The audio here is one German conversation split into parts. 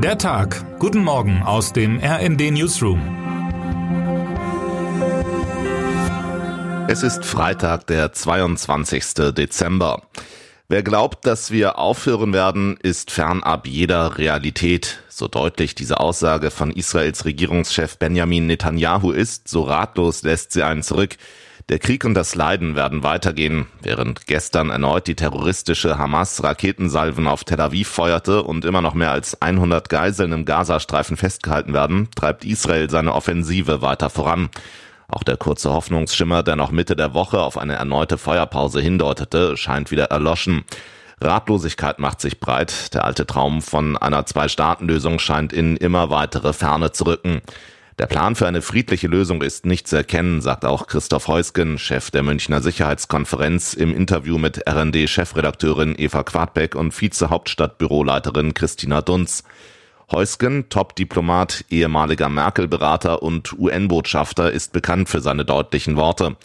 Der Tag. Guten Morgen aus dem RND Newsroom. Es ist Freitag, der 22. Dezember. Wer glaubt, dass wir aufhören werden, ist fernab jeder Realität. So deutlich diese Aussage von Israels Regierungschef Benjamin Netanyahu ist, so ratlos lässt sie einen zurück. Der Krieg und das Leiden werden weitergehen. Während gestern erneut die terroristische Hamas Raketensalven auf Tel Aviv feuerte und immer noch mehr als 100 Geiseln im Gazastreifen festgehalten werden, treibt Israel seine Offensive weiter voran. Auch der kurze Hoffnungsschimmer, der noch Mitte der Woche auf eine erneute Feuerpause hindeutete, scheint wieder erloschen. Ratlosigkeit macht sich breit. Der alte Traum von einer Zwei-Staaten-Lösung scheint in immer weitere Ferne zu rücken. Der Plan für eine friedliche Lösung ist nicht zu erkennen, sagt auch Christoph Heusgen, Chef der Münchner Sicherheitskonferenz, im Interview mit RND-Chefredakteurin Eva Quadbeck und Vize-Hauptstadtbüroleiterin Christina Dunz. Heusgen, Top-Diplomat, ehemaliger Merkel-Berater und UN-Botschafter, ist bekannt für seine deutlichen Worte.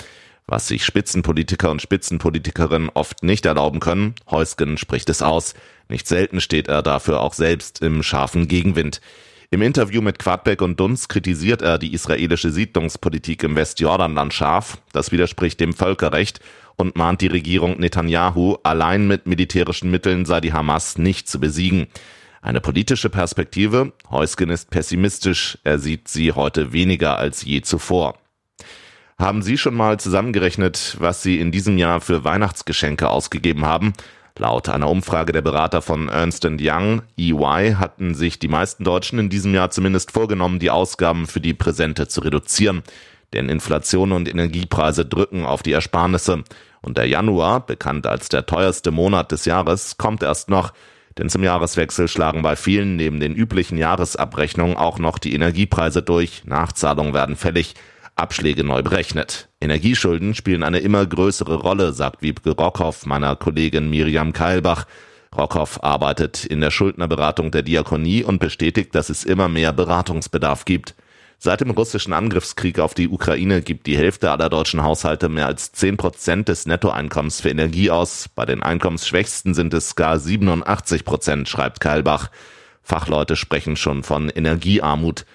Was sich Spitzenpolitiker und Spitzenpolitikerinnen oft nicht erlauben können, Heusgen spricht es aus. Nicht selten steht er dafür auch selbst im scharfen Gegenwind. Im Interview mit Quadbeck und Dunz kritisiert er die israelische Siedlungspolitik im Westjordanland scharf. Das widerspricht dem Völkerrecht und mahnt die Regierung Netanyahu, allein mit militärischen Mitteln sei die Hamas nicht zu besiegen. Eine politische Perspektive? Heusgen ist pessimistisch. Er sieht sie heute weniger als je zuvor. Haben Sie schon mal zusammengerechnet, was Sie in diesem Jahr für Weihnachtsgeschenke ausgegeben haben? Laut einer Umfrage der Berater von Ernst Young, EY, hatten sich die meisten Deutschen in diesem Jahr zumindest vorgenommen, die Ausgaben für die Präsente zu reduzieren. Denn Inflation und Energiepreise drücken auf die Ersparnisse. Und der Januar, bekannt als der teuerste Monat des Jahres, kommt erst noch. Denn zum Jahreswechsel schlagen bei vielen neben den üblichen Jahresabrechnungen auch noch die Energiepreise durch. Nachzahlungen werden fällig. Abschläge neu berechnet. Energieschulden spielen eine immer größere Rolle, sagt Wiebke Rockhoff meiner Kollegin Miriam Keilbach. Rockhoff arbeitet in der Schuldnerberatung der Diakonie und bestätigt, dass es immer mehr Beratungsbedarf gibt. Seit dem russischen Angriffskrieg auf die Ukraine gibt die Hälfte aller deutschen Haushalte mehr als 10 Prozent des Nettoeinkommens für Energie aus. Bei den Einkommensschwächsten sind es gar 87 Prozent, schreibt Keilbach. Fachleute sprechen schon von Energiearmut.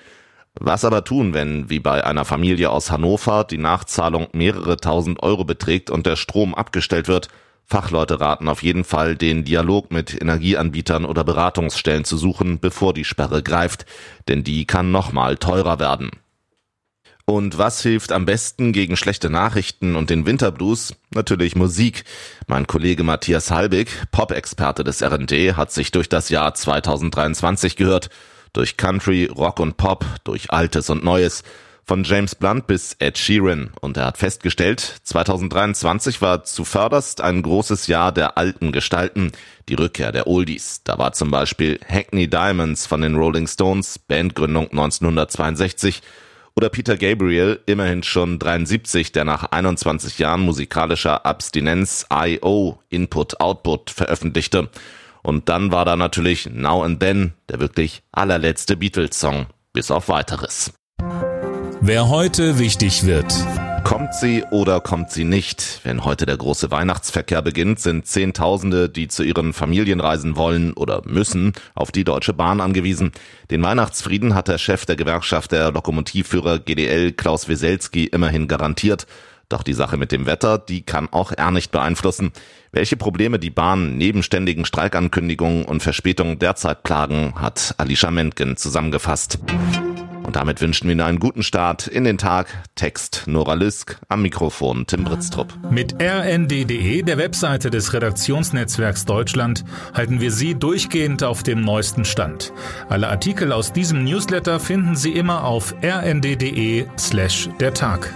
Was aber tun, wenn, wie bei einer Familie aus Hannover, die Nachzahlung mehrere tausend Euro beträgt und der Strom abgestellt wird? Fachleute raten auf jeden Fall, den Dialog mit Energieanbietern oder Beratungsstellen zu suchen, bevor die Sperre greift, denn die kann nochmal teurer werden. Und was hilft am besten gegen schlechte Nachrichten und den Winterblues? Natürlich Musik. Mein Kollege Matthias Halbig, Pop-Experte des RND, hat sich durch das Jahr 2023 gehört durch Country, Rock und Pop, durch Altes und Neues, von James Blunt bis Ed Sheeran. Und er hat festgestellt, 2023 war zuvörderst ein großes Jahr der alten Gestalten, die Rückkehr der Oldies. Da war zum Beispiel Hackney Diamonds von den Rolling Stones, Bandgründung 1962, oder Peter Gabriel, immerhin schon 73, der nach 21 Jahren musikalischer Abstinenz I.O. Input Output veröffentlichte. Und dann war da natürlich Now and Then, der wirklich allerletzte Beatles-Song, bis auf weiteres. Wer heute wichtig wird. Kommt sie oder kommt sie nicht? Wenn heute der große Weihnachtsverkehr beginnt, sind Zehntausende, die zu ihren Familien reisen wollen oder müssen, auf die Deutsche Bahn angewiesen. Den Weihnachtsfrieden hat der Chef der Gewerkschaft der Lokomotivführer GDL Klaus Weselski immerhin garantiert. Doch die Sache mit dem Wetter, die kann auch er nicht beeinflussen. Welche Probleme die Bahn neben ständigen Streikankündigungen und Verspätungen derzeit plagen, hat Alicia Mentgen zusammengefasst. Und damit wünschen wir Ihnen einen guten Start in den Tag. Text Nora Lüsk, am Mikrofon Tim Britztrup. Mit rnd.de, der Webseite des Redaktionsnetzwerks Deutschland, halten wir Sie durchgehend auf dem neuesten Stand. Alle Artikel aus diesem Newsletter finden Sie immer auf rnd.de slash der Tag.